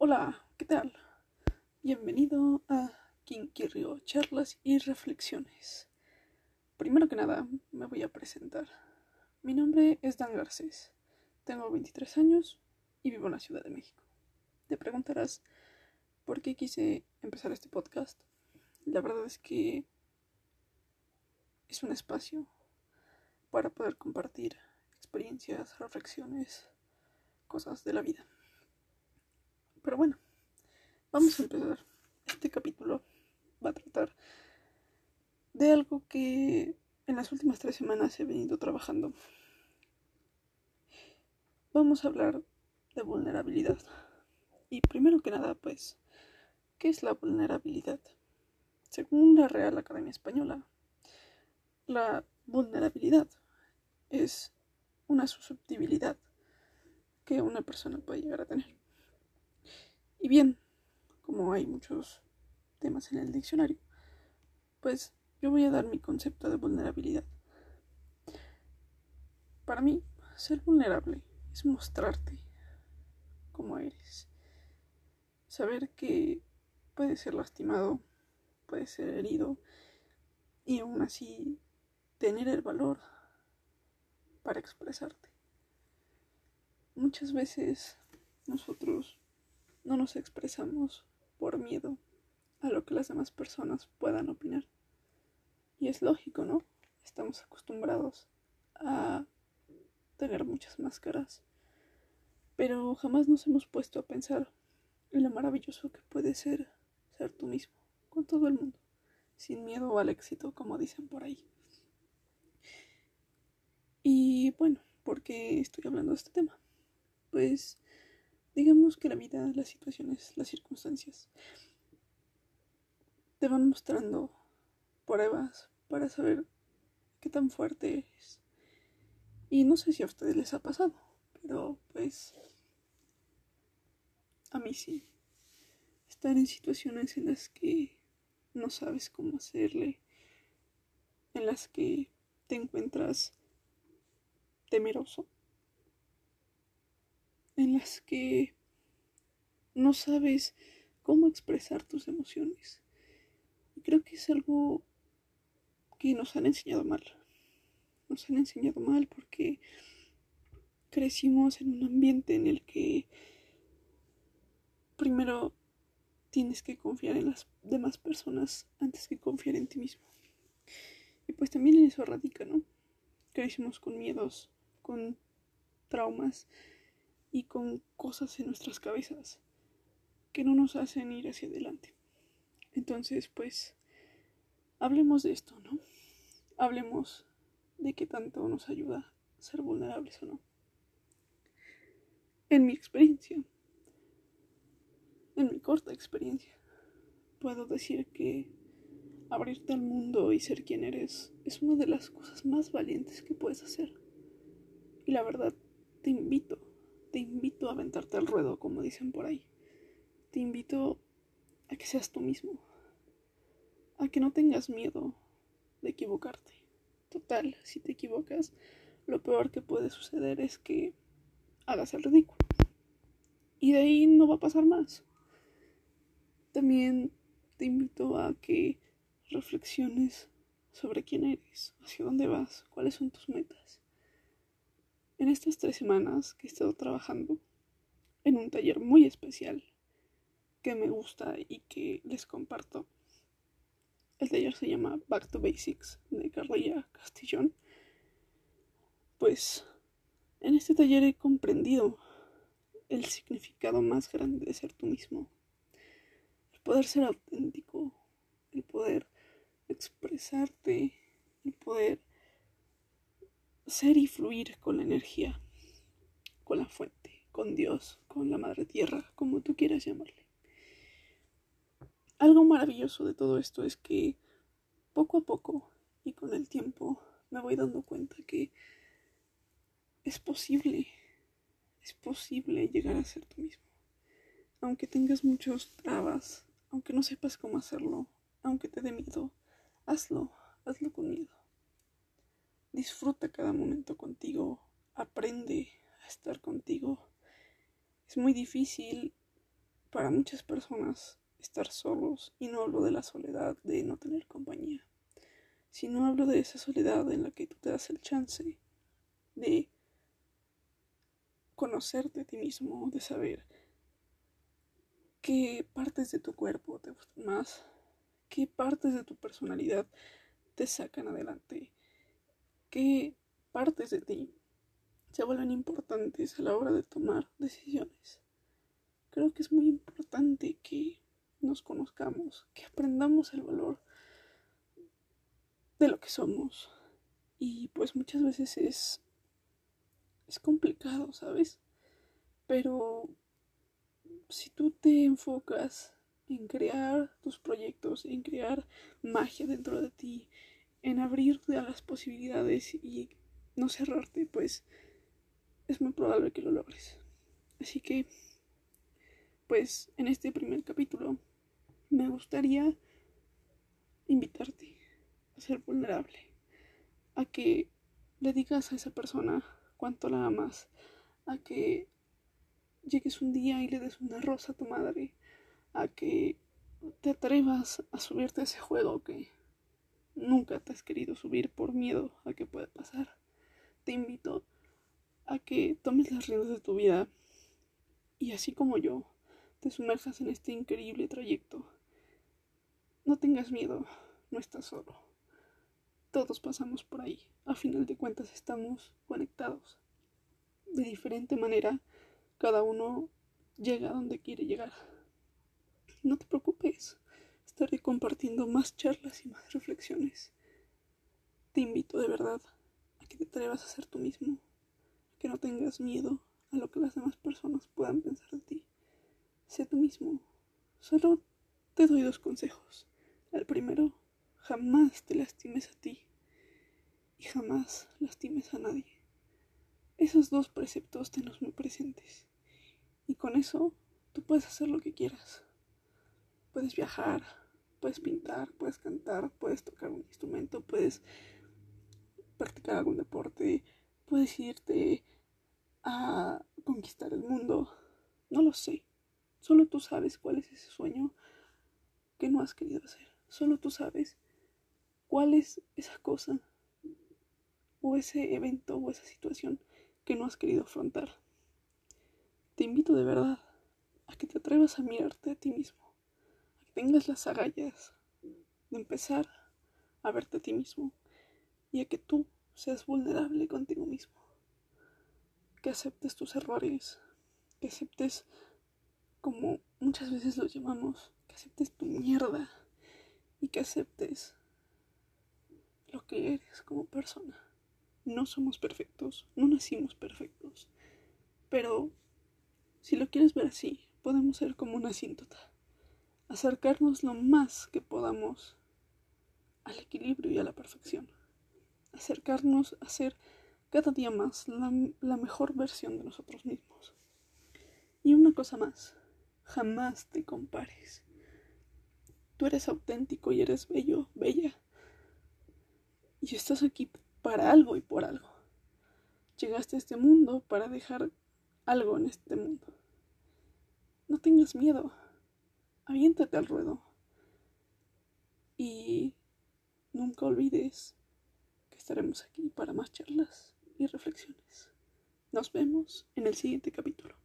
Hola, ¿qué tal? Bienvenido a Kinkirrio, charlas y reflexiones. Primero que nada, me voy a presentar. Mi nombre es Dan Garcés, tengo 23 años y vivo en la Ciudad de México. Te preguntarás por qué quise empezar este podcast. La verdad es que es un espacio para poder compartir experiencias, reflexiones, cosas de la vida. Pero bueno, vamos a empezar. Este capítulo va a tratar de algo que en las últimas tres semanas he venido trabajando. Vamos a hablar de vulnerabilidad. Y primero que nada, pues, ¿qué es la vulnerabilidad? Según la Real Academia Española, la vulnerabilidad es una susceptibilidad que una persona puede llegar a tener. Y bien, como hay muchos temas en el diccionario, pues yo voy a dar mi concepto de vulnerabilidad. Para mí, ser vulnerable es mostrarte como eres. Saber que puedes ser lastimado, puedes ser herido y aún así tener el valor para expresarte. Muchas veces nosotros no nos expresamos por miedo a lo que las demás personas puedan opinar. Y es lógico, ¿no? Estamos acostumbrados a tener muchas máscaras. Pero jamás nos hemos puesto a pensar en lo maravilloso que puede ser ser tú mismo, con todo el mundo, sin miedo al éxito, como dicen por ahí. Y bueno, ¿por qué estoy hablando de este tema? Pues Digamos que la vida, las situaciones, las circunstancias te van mostrando pruebas para saber qué tan fuerte eres. Y no sé si a ustedes les ha pasado, pero pues a mí sí. Estar en situaciones en las que no sabes cómo hacerle, en las que te encuentras temeroso en las que no sabes cómo expresar tus emociones. Y creo que es algo que nos han enseñado mal. Nos han enseñado mal porque crecimos en un ambiente en el que primero tienes que confiar en las demás personas antes que confiar en ti mismo. Y pues también en eso radica, ¿no? Crecimos con miedos, con traumas y con cosas en nuestras cabezas que no nos hacen ir hacia adelante. Entonces, pues, hablemos de esto, ¿no? Hablemos de qué tanto nos ayuda ser vulnerables o no. En mi experiencia, en mi corta experiencia, puedo decir que abrirte al mundo y ser quien eres es una de las cosas más valientes que puedes hacer. Y la verdad, te invito te invito a aventarte al ruedo, como dicen por ahí. Te invito a que seas tú mismo, a que no tengas miedo de equivocarte. Total, si te equivocas, lo peor que puede suceder es que hagas el ridículo. Y de ahí no va a pasar más. También te invito a que reflexiones sobre quién eres, hacia dónde vas, cuáles son tus metas. En estas tres semanas que he estado trabajando en un taller muy especial que me gusta y que les comparto, el taller se llama Back to Basics de Carlilla Castillón, pues en este taller he comprendido el significado más grande de ser tú mismo, el poder ser auténtico, el poder expresarte, el poder ser y fluir con la energía, con la fuente, con Dios, con la Madre Tierra, como tú quieras llamarle. Algo maravilloso de todo esto es que poco a poco y con el tiempo me voy dando cuenta que es posible, es posible llegar a ser tú mismo. Aunque tengas muchos trabas, aunque no sepas cómo hacerlo, aunque te dé miedo, hazlo, hazlo con miedo. Disfruta cada momento contigo, aprende a estar contigo. Es muy difícil para muchas personas estar solos, y no hablo de la soledad de no tener compañía, sino hablo de esa soledad en la que tú te das el chance de conocerte a ti mismo, de saber qué partes de tu cuerpo te gustan más, qué partes de tu personalidad te sacan adelante, qué partes de ti se vuelven importantes a la hora de tomar decisiones. Creo que es muy importante que nos conozcamos, que aprendamos el valor de lo que somos. Y pues muchas veces es es complicado, ¿sabes? Pero si tú te enfocas en crear tus proyectos, en crear magia dentro de ti, en abrirte a las posibilidades y no cerrarte, pues es muy probable que lo logres. Así que, pues en este primer capítulo me gustaría invitarte a ser vulnerable, a que le digas a esa persona cuánto la amas, a que llegues un día y le des una rosa a tu madre, a que te atrevas a subirte a ese juego que nunca te has querido subir por miedo a que pueda pasar. Te invito a que tomes las riendas de tu vida y así como yo, te sumerjas en este increíble trayecto. No tengas miedo, no estás solo. Todos pasamos por ahí. A final de cuentas estamos conectados. De diferente manera, cada uno llega a donde quiere llegar. No te preocupes, estaré compartiendo más charlas y más reflexiones. Te invito de verdad a que te atrevas a ser tú mismo, a que no tengas miedo a lo que las demás personas puedan pensar de ti. Sé tú mismo. Solo te doy dos consejos. El primero, jamás te lastimes a ti y jamás lastimes a nadie. Esos dos preceptos tenlos muy presentes y con eso tú puedes hacer lo que quieras. Puedes viajar, puedes pintar, puedes cantar, puedes tocar un instrumento, puedes practicar algún deporte, puedes irte a conquistar el mundo. No lo sé. Solo tú sabes cuál es ese sueño que no has querido hacer. Solo tú sabes cuál es esa cosa o ese evento o esa situación que no has querido afrontar. Te invito de verdad a que te atrevas a mirarte a ti mismo, tengas las agallas de empezar a verte a ti mismo y a que tú seas vulnerable contigo mismo, que aceptes tus errores, que aceptes como muchas veces los llamamos, que aceptes tu mierda y que aceptes lo que eres como persona. No somos perfectos, no nacimos perfectos, pero si lo quieres ver así, podemos ser como una asíntota, acercarnos lo más que podamos al equilibrio y a la perfección, acercarnos a ser cada día más la, mejor versión de nosotros mismos. Y una cosa más, jamás te compares. Tú eres auténtico y eres bello, bella. Y estás aquí para algo y por algo. Llegaste a este mundo para dejar algo en este mundo. No tengas miedo. Aviéntate al ruedo. Y nunca olvides que estaremos aquí para más charlas y reflexiones. Nos vemos en el siguiente capítulo.